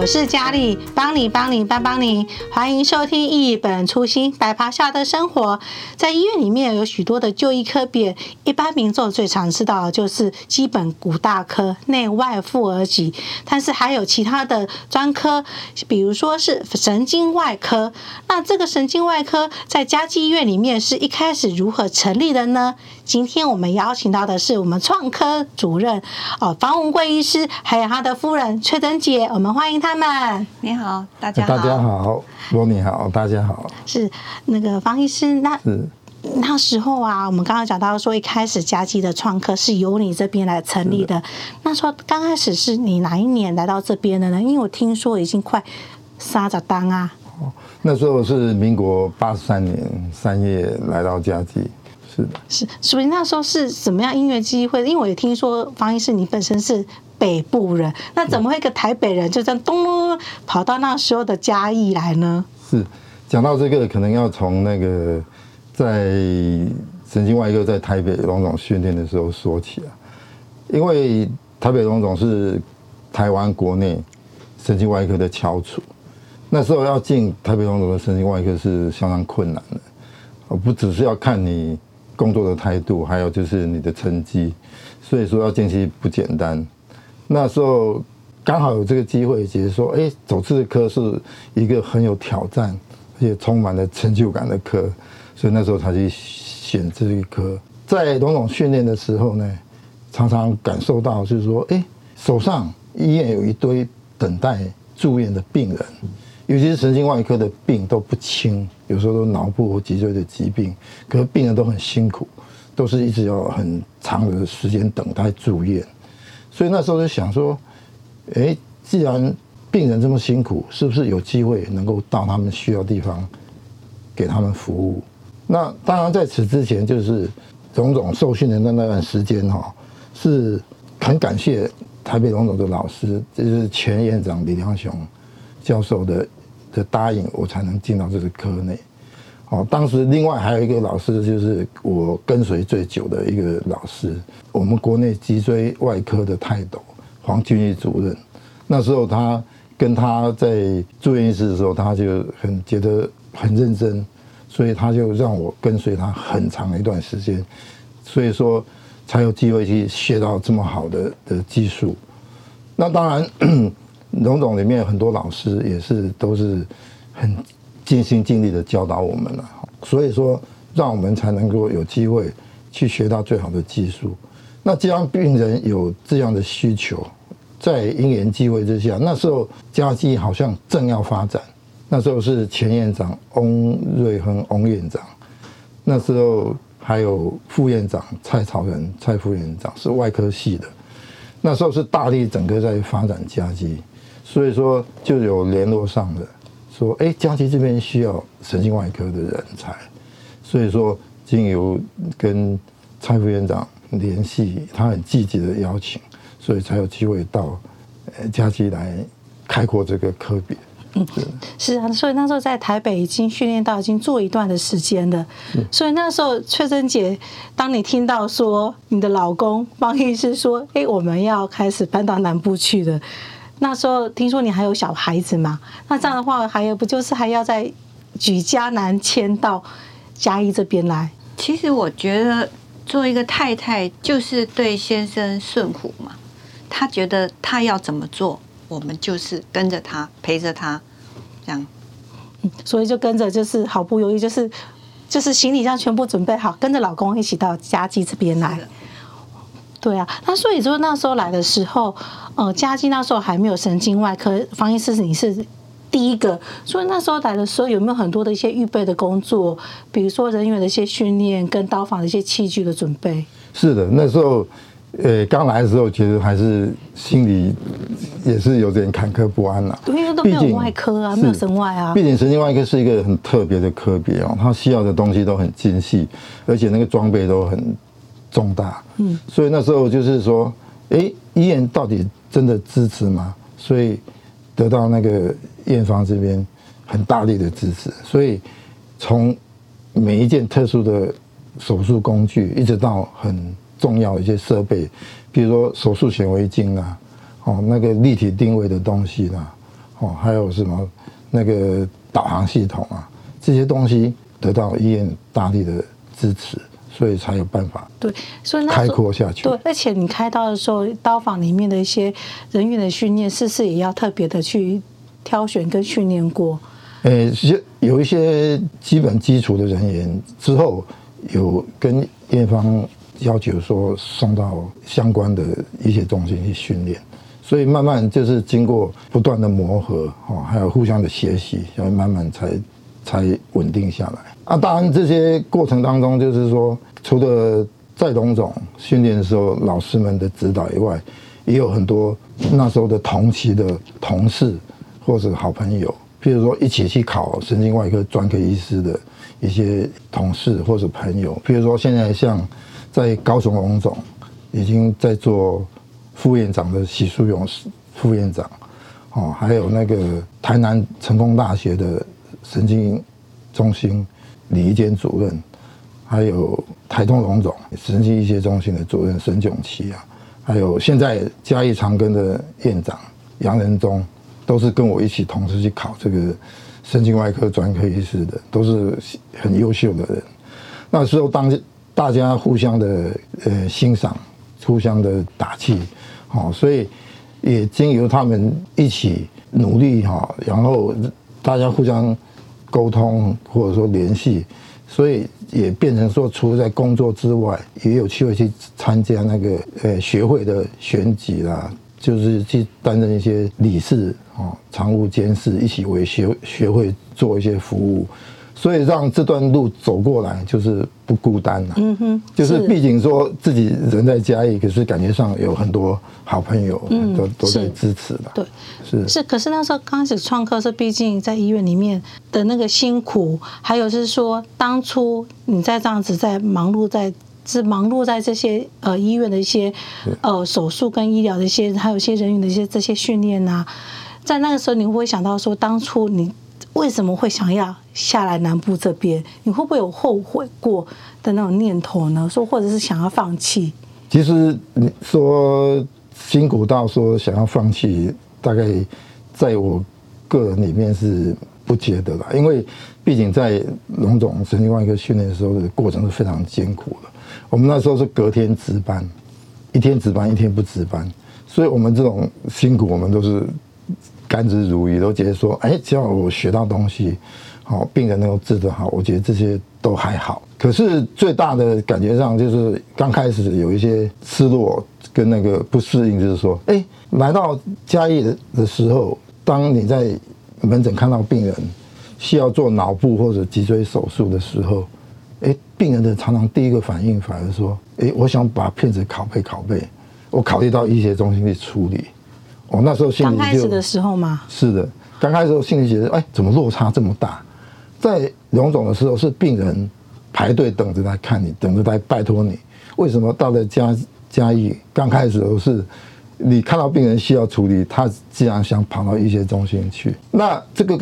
我是佳丽，帮你帮你帮帮你，欢迎收听一本初心白袍下的生活。在医院里面有许多的就医科别，一般民众最常知道的就是基本骨大科、内外妇儿急，但是还有其他的专科，比如说是神经外科。那这个神经外科在嘉基医院里面是一开始如何成立的呢？今天我们邀请到的是我们创科主任哦，方文贵医师，还有他的夫人崔珍姐，我们欢迎他们。你好，大家好。大家好，罗你好，大家好。是那个方医师，那是那时候啊，我们刚刚讲到说，一开始嘉基的创科是由你这边来成立的。那时候刚开始是你哪一年来到这边的呢？因为我听说已经快三十单啊。哦，那时候是民国八十三年三月来到嘉基。是的，是，所以那时候是什么样音乐机会？因为我也听说方医师你本身是北部人，那怎么会一个台北人就这样咚咚跑到那时候的嘉义来呢？是，讲到这个，可能要从那个在神经外科在台北龙总训练的时候说起啊，因为台北龙总是台湾国内神经外科的翘楚，那时候要进台北龙总的神经外科是相当困难的，而不只是要看你。工作的态度，还有就是你的成绩，所以说要进去不简单。那时候刚好有这个机会，觉得说，哎，走这个科是一个很有挑战，而且充满了成就感的科，所以那时候才去选这一科。在种种训练的时候呢，常常感受到就是说，哎，手上医院有一堆等待住院的病人。尤其是神经外科的病都不轻，有时候都脑部或脊椎的疾病，可是病人都很辛苦，都是一直要很长的时间等待住院。所以那时候就想说，哎，既然病人这么辛苦，是不是有机会能够到他们需要地方给他们服务？那当然在此之前，就是荣总受训的那段时间哈，是很感谢台北龙总的老师，就是前院长李良雄教授的。的答应，我才能进到这个科内。哦，当时另外还有一个老师，就是我跟随最久的一个老师，我们国内脊椎外科的泰斗黄俊义主任。那时候他跟他在住院医师的时候，他就很觉得很认真，所以他就让我跟随他很长一段时间，所以说才有机会去学到这么好的的技术。那当然。荣总里面很多老师也是都是很尽心尽力的教导我们了，所以说让我们才能够有机会去学到最好的技术。那既然病人有这样的需求，在因缘际会之下，那时候嘉基好像正要发展，那时候是前院长翁瑞亨翁院长，那时候还有副院长蔡朝仁蔡副院长是外科系的，那时候是大力整个在发展嘉基。所以说就有联络上的，说哎，嘉基这边需要神经外科的人才，所以说经由跟蔡副院长联系，他很积极的邀请，所以才有机会到呃嘉基来开阔这个科别。嗯，是啊，所以那时候在台北已经训练到已经做一段的时间了，所以那时候翠珍姐，当你听到说你的老公方医师说，哎，我们要开始搬到南部去了。那时候听说你还有小孩子嘛？那这样的话，还有不就是还要再举家南迁到嘉义这边来？其实我觉得做一个太太就是对先生顺服嘛。他觉得他要怎么做，我们就是跟着他，陪着他，这样。嗯，所以就跟着，就是毫不犹豫，就是就是行李箱全部准备好，跟着老公一起到嘉义这边来。对啊，那所以说那时候来的时候，呃，嘉基那时候还没有神经外科，方医师你是第一个，所以那时候来的时候有没有很多的一些预备的工作，比如说人员的一些训练跟刀房的一些器具的准备？是的，那时候，呃，刚来的时候其实还是心里也是有点坎坷不安呐，因为都没有外科啊，没有神外啊。毕竟神经外科是一个很特别的科别哦，它需要的东西都很精细，而且那个装备都很。重大，嗯，所以那时候就是说，哎，医院到底真的支持吗？所以得到那个院方这边很大力的支持，所以从每一件特殊的手术工具，一直到很重要的一些设备，比如说手术显微镜啊，哦，那个立体定位的东西啦，哦，还有什么那个导航系统啊，这些东西得到医院大力的支持，所以才有办法对，所以开阔下去。对，而且你开刀的时候，刀房里面的一些人员的训练，是不是也要特别的去挑选跟训练过？呃，有一些基本基础的人员之后有跟院方要求说送到相关的一些中心去训练，所以慢慢就是经过不断的磨合哦，还有互相的学习，然后慢慢才才稳定下来。啊，当然这些过程当中，就是说除了在龙总训练的时候老师们的指导以外，也有很多那时候的同期的同事或者好朋友。譬如说，一起去考神经外科专科医师的一些同事或者朋友，譬如说，现在像在高雄龙总已经在做副院长的许淑勇副院长，哦，还有那个台南成功大学的神经中心李一坚主任，还有台东荣总神经医学中心的主任沈炯琦啊，还有现在嘉义长庚的院长杨仁忠。都是跟我一起同时去考这个神经外科专科医师的，都是很优秀的人。那时候，当大家互相的呃欣赏，互相的打气，好，所以也经由他们一起努力哈，然后大家互相沟通或者说联系，所以也变成说，除了在工作之外，也有机会去参加那个呃学会的选举啦。就是去担任一些理事啊、常务监事，一起为学学会做一些服务，所以让这段路走过来就是不孤单了。嗯哼，就是毕竟说自己人在家里，可是感觉上有很多好朋友都都在支持的。对，是是。可是那时候刚开始创科是，毕竟在医院里面的那个辛苦，还有是说当初你在这样子在忙碌在。是忙碌在这些呃医院的一些呃手术跟医疗的一些，还有一些人员的一些这些训练呐，在那个时候，你会不会想到说，当初你为什么会想要下来南部这边？你会不会有后悔过的那种念头呢？说或者是想要放弃？其实你说辛苦到说想要放弃，大概在我个人里面是不觉得啦，因为毕竟在龙总神经外科训练的时候的过程是非常艰苦的。我们那时候是隔天值班，一天值班一天不值班，所以我们这种辛苦，我们都是甘之如饴，都觉得说，哎，只要我学到东西，好，病人能够治得好，我觉得这些都还好。可是最大的感觉上，就是刚开始有一些失落跟那个不适应，就是说，哎，来到嘉义的的时候，当你在门诊看到病人需要做脑部或者脊椎手术的时候。哎，病人的常常第一个反应反而说：“哎，我想把片子拷贝拷贝，我考虑到医学中心去处理。”哦，那时候心里就刚开始的时候吗？是的，刚开始时候心里觉得：“哎，怎么落差这么大？”在荣总的时候是病人排队等着来看你，等着来拜托你。为什么到了嘉嘉义刚开始的时候是，你看到病人需要处理，他既然想跑到医学中心去，那这个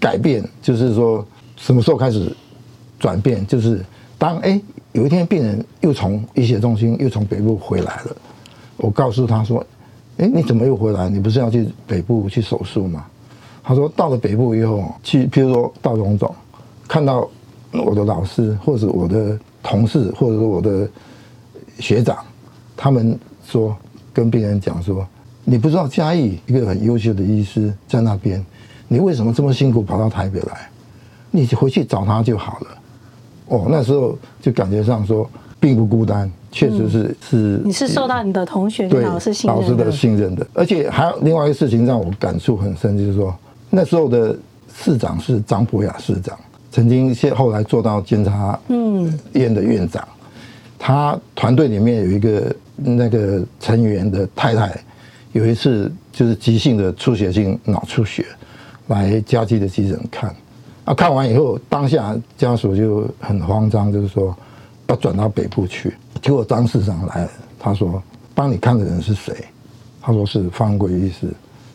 改变就是说什么时候开始？转变就是当哎有一天病人又从医学中心又从北部回来了，我告诉他说，哎你怎么又回来？你不是要去北部去手术吗？他说到了北部以后去，譬如说到荣总，看到我的老师或者我的同事或者说我的学长，他们说跟病人讲说，你不知道嘉义一个很优秀的医师在那边，你为什么这么辛苦跑到台北来？你回去找他就好了。哦，那时候就感觉上说并不孤单，确实是、嗯、是。你是受到你的同学、对老师信任的，老师的信任的，而且还有另外一个事情让我感触很深，就是说那时候的市长是张博雅市长，曾经现后来做到监察嗯院的院长，嗯、他团队里面有一个那个成员的太太，有一次就是急性的出血性脑出血，来嘉基的急诊看。啊，看完以后，当下家属就很慌张，就是说要转到北部去。结果张市长来了，他说：“帮你看的人是谁？”他说是方贵医师。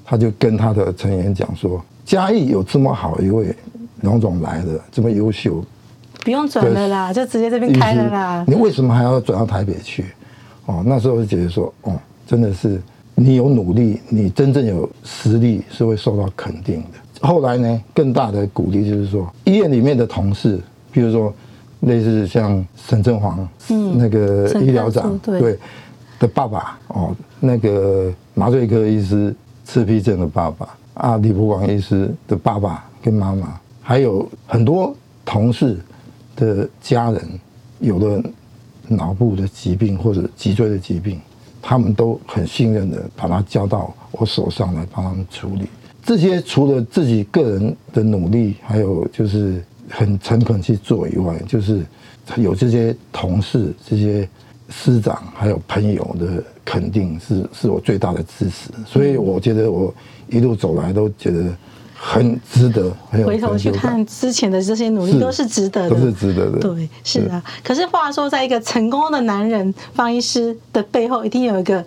他就跟他的成员讲说：“嘉义有这么好一位龙总来的，这么优秀，不用转了啦，就直接这边开了啦。你为什么还要转到台北去？”哦，那时候就觉得说：“哦，真的是你有努力，你真正有实力是会受到肯定的。后来呢，更大的鼓励就是说，医院里面的同事，比如说类似像沈振煌，嗯，那个医疗长，对，对的爸爸哦，那个麻醉科医师赤壁症的爸爸啊，李博广医师的爸爸跟妈妈，还有很多同事的家人，有的脑部的疾病或者脊椎的疾病。他们都很信任的把它交到我手上来帮他们处理。这些除了自己个人的努力，还有就是很诚恳去做以外，就是有这些同事、这些师长还有朋友的肯定，是是我最大的支持。所以我觉得我一路走来都觉得。很值得，很有回头去看之前的这些努力都是值得的，都是值得的。对，是啊。可是话说，在一个成功的男人方医师的背后，一定有一个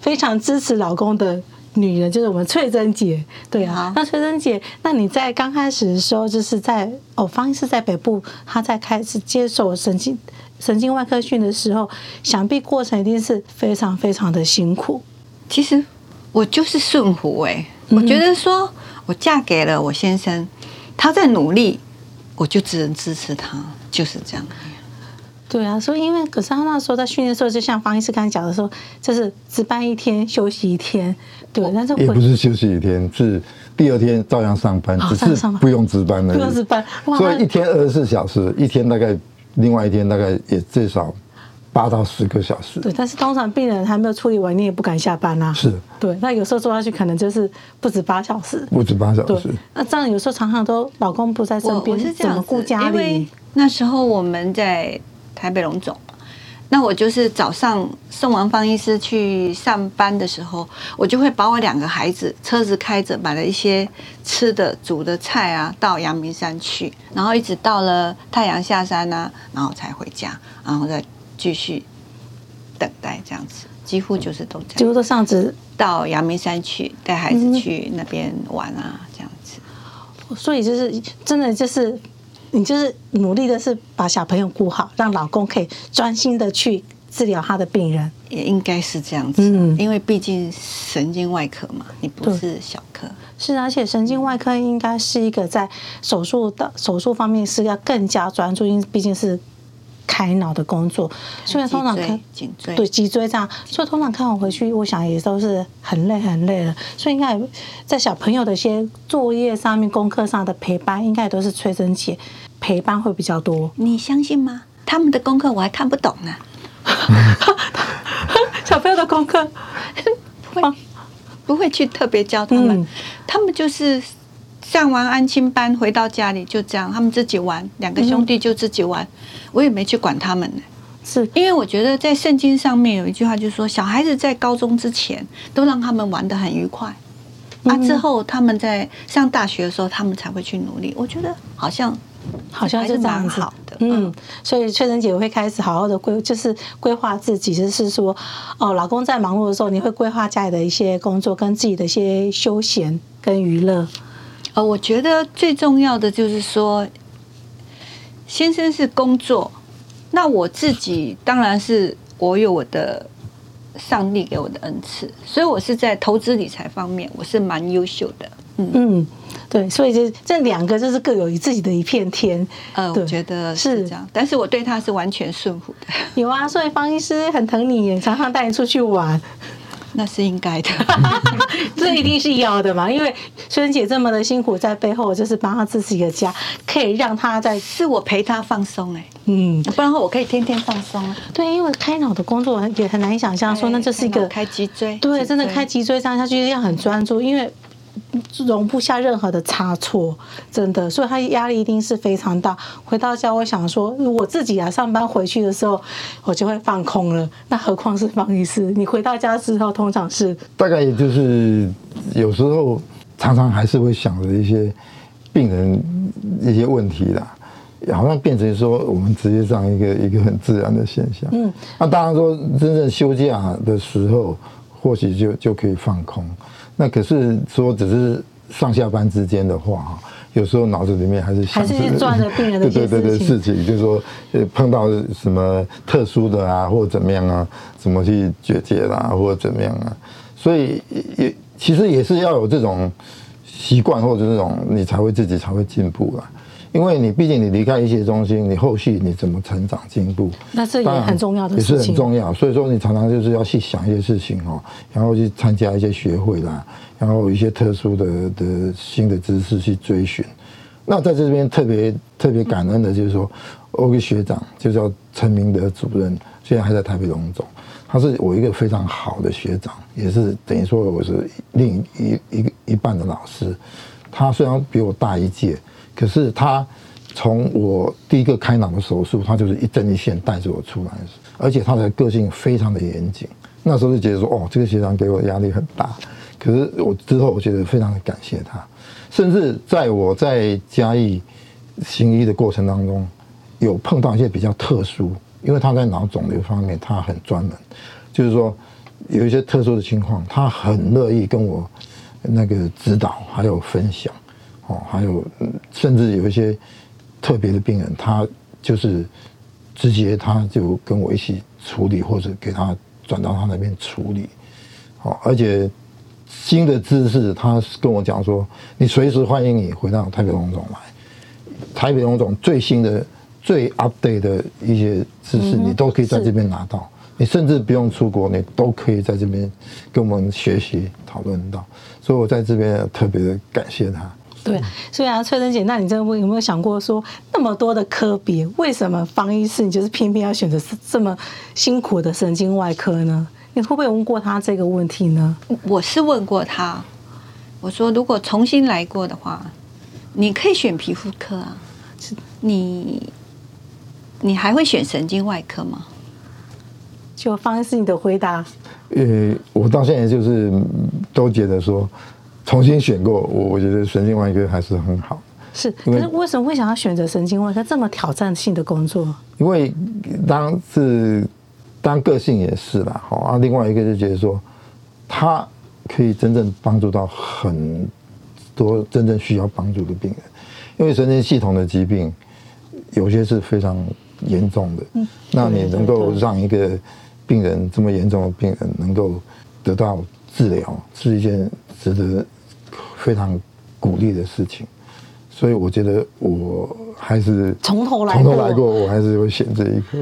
非常支持老公的女人，就是我们翠珍姐。对啊，那翠珍姐，那你在刚开始的时候，就是在哦，方医师在北部，他在开始接受神经神经外科训的时候，想必过程一定是非常非常的辛苦。其实我就是顺服哎，我觉得说。我嫁给了我先生，他在努力，我就只能支持他，就是这样。对啊，所以因为可是他那时候在训练的时候，就像方医师刚才讲的说，就是值班一天休息一天，对。但是也不是休息一天，是第二天照样上班，只是不用值班了。不用值班，所以一天二十四小时，一天大概另外一天大概也最少。八到十个小时。对，但是通常病人还没有处理完，你也不敢下班啊。是。对，那有时候做下去可能就是不止八小时。不止八小时。那这样有时候常常都老公不在身边，我是怎么顾家里？因为那时候我们在台北龙总，那我就是早上送完方医师去上班的时候，我就会把我两个孩子车子开着，买了一些吃的、煮的菜啊，到阳明山去，然后一直到了太阳下山啊，然后才回家，然后再。继续等待这样子，几乎就是都这样，几乎都上次到阳明山去带孩子去那边玩啊，这样子。所以就是真的就是你就是努力的是把小朋友顾好，让老公可以专心的去治疗他的病人，也应该是这样子。嗯，因为毕竟神经外科嘛，你不是小科。是，而且神经外科应该是一个在手术的手术方面是要更加专注，因为毕竟是。开脑的工作，所以通常看颈椎对脊椎这样，所以通常看完回去，我想也都是很累很累了。所以应该在小朋友的一些作业上面、功课上的陪伴，应该都是催生姐陪伴会比较多。你相信吗？他们的功课我还看不懂呢。小朋友的功课不会不会去特别教他们，嗯、他们就是。上完安亲班回到家里就这样，他们自己玩，两个兄弟就自己玩，我也没去管他们呢。是因为我觉得在圣经上面有一句话，就是说小孩子在高中之前都让他们玩得很愉快，啊，之后他们在上大学的时候，他们才会去努力。我觉得好像好像是蛮好的，嗯。所以翠珍姐会开始好好的规，就是规划自己，就是说，哦，老公在忙碌的时候，你会规划家里的一些工作跟自己的一些休闲跟娱乐。呃，我觉得最重要的就是说，先生是工作，那我自己当然是我有我的上帝给我的恩赐，所以我是在投资理财方面我是蛮优秀的。嗯嗯，对，所以这这两个就是各有自己的一片天。呃，我觉得是这样，但是我对他是完全顺服的。有啊，所以方医师很疼你，常常带你出去玩。那是应该的，这一定是要的嘛？因为孙姐这么的辛苦，在背后就是帮她自己的家，可以让她在是我陪她放松哎，嗯，不然我可以天天放松。对，因为开脑的工作也很难想象，说那这是一个开脊椎，对，真的开脊椎上下去要很专注，因为。容不下任何的差错，真的，所以他压力一定是非常大。回到家，我想说，我自己啊，上班回去的时候，我就会放空了。那何况是方医师？你回到家之后，通常是大概也就是有时候常常还是会想着一些病人一些问题啦，好像变成说我们职业上一个一个很自然的现象。嗯，那当然说真正休假的时候，或许就就可以放空。那可是说，只是上下班之间的话，哈，有时候脑子里面还是想着转着病人的 对对对事情，就是说，呃，碰到什么特殊的啊，或者怎么样啊，怎么去解决啦，或者怎么样啊。所以也其实也是要有这种习惯或者这种，你才会自己才会进步啦。因为你毕竟你离开一些中心，你后续你怎么成长进步？那这也很重要的事情，也是很重要。所以说你常常就是要去想一些事情哦，然后去参加一些学会啦，然后有一些特殊的的新的知识去追寻。那在这边特别特别感恩的就是说，我有个学长就叫陈明德主任，现在还在台北荣总，他是我一个非常好的学长，也是等于说我是另一一个一半的老师。他虽然比我大一届。可是他从我第一个开脑的手术，他就是一针一线带着我出来，而且他的个性非常的严谨。那时候就觉得说，哦，这个学长给我压力很大。可是我之后我觉得非常的感谢他，甚至在我在嘉义行医的过程当中，有碰到一些比较特殊，因为他在脑肿瘤方面他很专门，就是说有一些特殊的情况，他很乐意跟我那个指导还有分享。哦，还有，甚至有一些特别的病人，他就是直接他就跟我一起处理，或者给他转到他那边处理。哦，而且新的知识，他跟我讲说，你随时欢迎你回到台北龙总来。台北龙总最新的、最 update 的一些知识，你都可以在这边拿到。你甚至不用出国，你都可以在这边跟我们学习讨论到。所以我在这边特别的感谢他。对，所以啊，翠珍姐，那你这有没有想过说，那么多的科别，为什么方医师你就是偏偏要选择这么辛苦的神经外科呢？你会不会问过他这个问题呢？我是问过他，我说如果重新来过的话，你可以选皮肤科啊，你你还会选神经外科吗？就方医师你的回答，呃，我到现在就是都觉得说。重新选过，我我觉得神经外科还是很好。是，可是为什么会想要选择神经外科这么挑战性的工作？因为当是当个性也是啦，好啊。另外一个就觉得说，他可以真正帮助到很多真正需要帮助的病人。因为神经系统的疾病有些是非常严重的，嗯，那你能够让一个病人这么严重的病人能够得到治疗，是一件。值得非常鼓励的事情，所以我觉得我还是从头来从头来过，我还是会选这一科。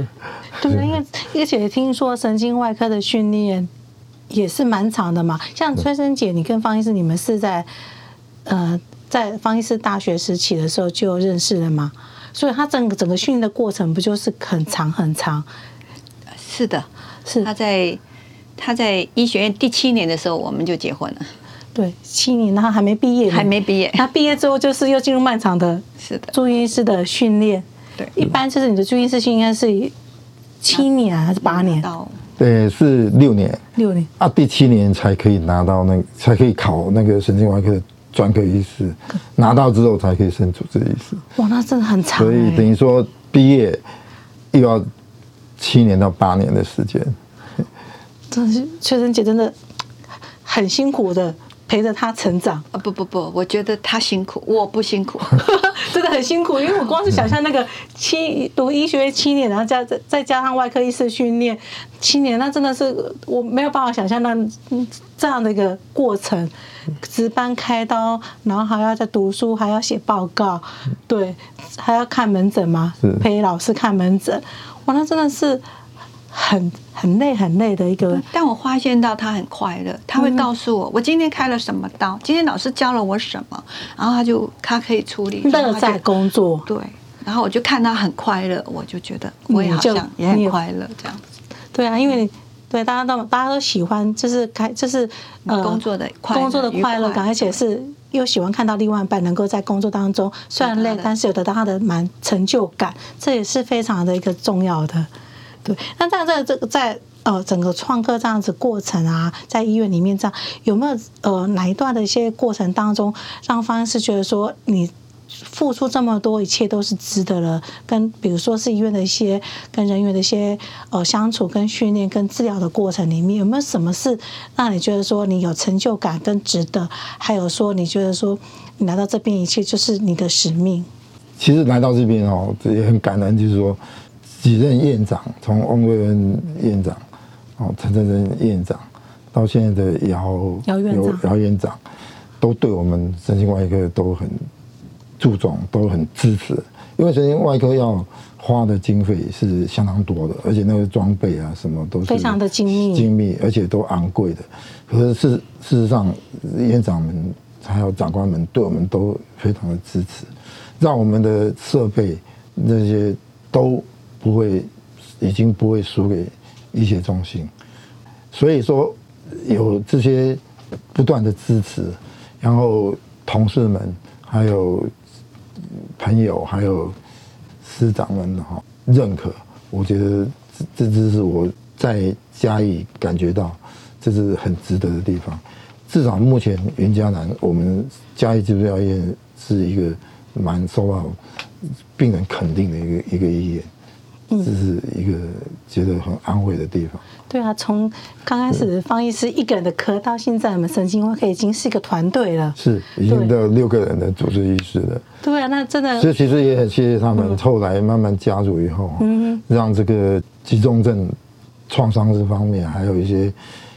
对，因为而且听说神经外科的训练也是蛮长的嘛。像崔生姐，你跟方医师，你们是在呃在方医师大学时期的时候就认识了吗？所以他整个整个训练的过程不就是很长很长？是的，是他在他在医学院第七年的时候，我们就结婚了。对，七年，然后还没毕业，还没毕业。他毕业之后就是又进入漫长的，是的，住院医师的训练。对，一般就是你的住院医师训应该是七年还是八年？到对，是六年。六年啊，第七年才可以拿到那个，才可以考那个神经外科专科医师，拿到之后才可以升主治医师。哇，那真的很长。所以等于说毕业又要七年到八年的时间。真的是崔生姐真的很辛苦的。陪着他成长啊！不不不，我觉得他辛苦，我不辛苦，真的很辛苦。因为我光是想象那个七读医学院七年，然后加再加上外科医师训练七年，那真的是我没有办法想象那这样的一个过程，值班开刀，然后还要再读书，还要写报告，对，还要看门诊嘛，陪老师看门诊，哇，那真的是。很很累很累的一个，但我发现到他很快乐，他会告诉我、嗯、我今天开了什么刀，今天老师教了我什么，然后他就他可以处理乐在工作，对，然后我就看他很快乐，我就觉得我也好像也很快乐这样子，对啊，因为对大家都大家都喜欢就是开就是呃工作的快工作的快乐感，而且是又喜欢看到另外一半能够在工作当中虽然累，但是有得到他的满成就感，这也是非常的一个重要的。对，那在在这个在呃整个创科这样子过程啊，在医院里面这样有没有呃哪一段的一些过程当中，让方医师觉得说你付出这么多，一切都是值得了？跟比如说是医院的一些跟人员的一些呃相处、跟训练、跟治疗的过程里面，有没有什么事让你觉得说你有成就感跟值得？还有说你觉得说你来到这边一切就是你的使命？其实来到这边哦，也很感恩，就是说。几任院长，从翁瑞恩院长，哦，陈振声院长，到现在的姚姚院长，姚院长都对我们神经外科都很注重，都很支持。因为神经外科要花的经费是相当多的，而且那个装备啊什么都是非常的精密，精密而且都昂贵的。可是事事实上，院长们还有长官们对我们都非常的支持，让我们的设备那些都不会，已经不会输给医学中心。所以说有这些不断的支持，然后同事们还有。朋友还有师长们哈认可，我觉得这这这是我在嘉义感觉到这是很值得的地方。至少目前云嘉南我们嘉义基督教医院是一个蛮受到病人肯定的一个一个医院。这是一个觉得很安慰的地方。对啊，从刚开始方医师一个人的科，到现在我们神经外科已经是一个团队了。是，已经到六个人的主治医师了。对啊，那真的。这其实也很谢谢他们，后来慢慢加入以后，嗯，让这个急重症创伤这方面，还有一些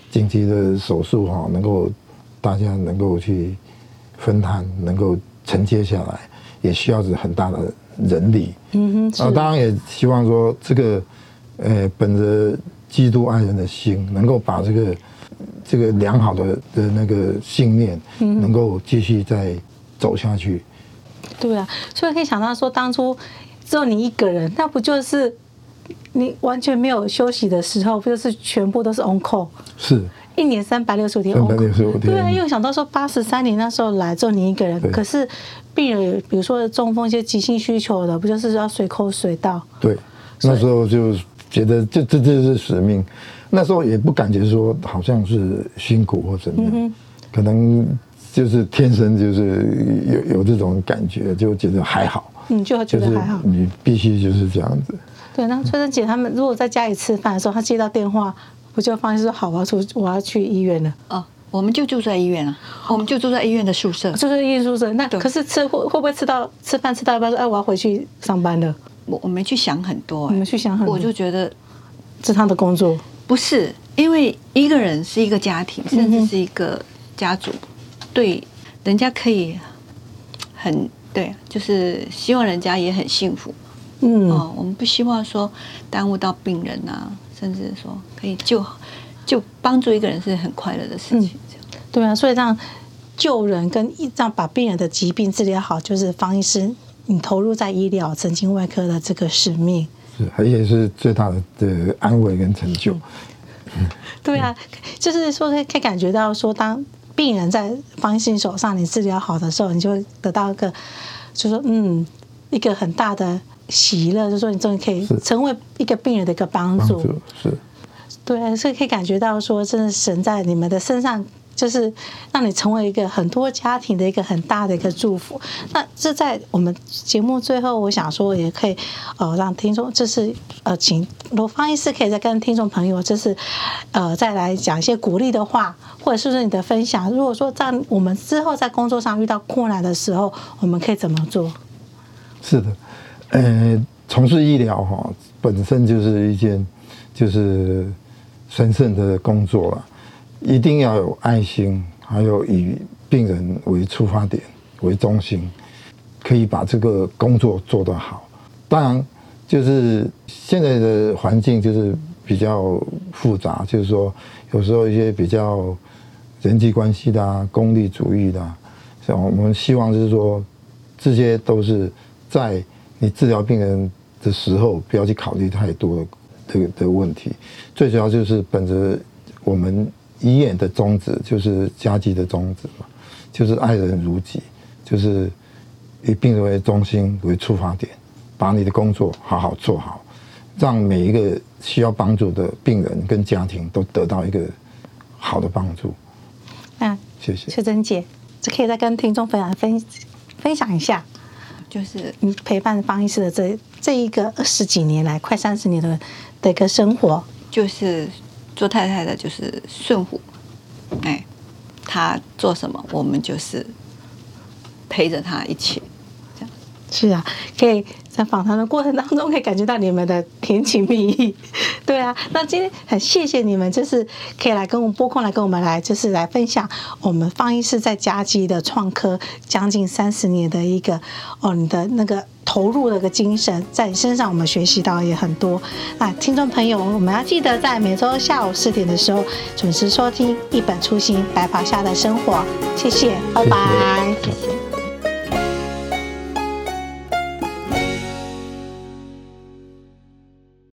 紧急的手术哈，能够大家能够去分摊，能够承接下来，也需要是很大的。人力，嗯哼，啊，当然也希望说这个，呃，本着基督爱人的心，能够把这个这个良好的的那个信念，能够继续再走下去。对啊，所以可以想到说，当初只有你一个人，那不就是你完全没有休息的时候，不就是全部都是 on call？是。一年三百六十五天，对啊，因为想到说八十三年那时候来就你一个人，可是病人比如说中风一些急性需求的，不就是要随口随到？对，那时候就觉得这这这是使命，那时候也不感觉说好像是辛苦或怎么样，可能就是天生就是有有这种感觉，就觉得还好，嗯，就觉得还好，你必须就是这样子。对，那春生姐他们如果在家里吃饭的时候，他接到电话。我就发现说好，我要出，我要去医院了。哦，我们就住在医院了，我们就住在医院的宿舍，住在医院宿舍。那可是吃会会不会吃到吃饭吃到一半说，哎，我要回去上班了？我我没去想很多，你们去想很多，我就觉得是他的工作，不是因为一个人是一个家庭，甚至是一个家族，对，人家可以很对，就是希望人家也很幸福。嗯，哦，我们不希望说耽误到病人啊。甚至说可以救，就帮助一个人是很快乐的事情。这样、嗯、对啊，所以让救人跟这样把病人的疾病治疗好，就是方医师你投入在医疗神经外科的这个使命，是而且是最大的的安慰跟成就。嗯、对啊，就是说可以感觉到说，当病人在方医师手上你治疗好的时候，你就会得到一个，就是说嗯，一个很大的。喜乐，就是说你终于可以成为一个病人的一个帮助，是，对，所以可以感觉到说，真的神在你们的身上，就是让你成为一个很多家庭的一个很大的一个祝福。那这在我们节目最后，我想说也可以，呃，让听众，就是呃，请罗方医师可以再跟听众朋友，就是呃，再来讲一些鼓励的话，或者是说你的分享。如果说在我们之后在工作上遇到困难的时候，我们可以怎么做？是的。呃，从事医疗哈，本身就是一件就是神圣的工作了，一定要有爱心，还有以病人为出发点为中心，可以把这个工作做得好。当然，就是现在的环境就是比较复杂，就是说有时候一些比较人际关系的啊，功利主义的啊，像我们希望就是说这些都是在。你治疗病人的时候，不要去考虑太多的这个的问题。最主要就是本着我们医院的宗旨，就是嘉基的宗旨嘛，就是爱人如己，就是以病人为中心为出发点，把你的工作好好做好，让每一个需要帮助的病人跟家庭都得到一个好的帮助。那，谢谢。秀珍姐，这可以再跟听众分享分分享一下。就是你陪伴方医师的这这一个二十几年来，快三十年的的一个生活，就是做太太的，就是顺服，哎，他做什么，我们就是陪着他一起，是啊，可以在访谈的过程当中可以感觉到你们的甜情蜜意。对啊，那今天很谢谢你们，就是可以来跟我们拨空来跟我们来，就是来分享我们方医师在嘉基的创科将近三十年的一个哦，你的那个投入的一个精神，在你身上我们学习到也很多。啊，听众朋友，我们要记得在每周下午四点的时候准时收听《一本初心白袍下的生活》。谢谢，拜拜。谢谢。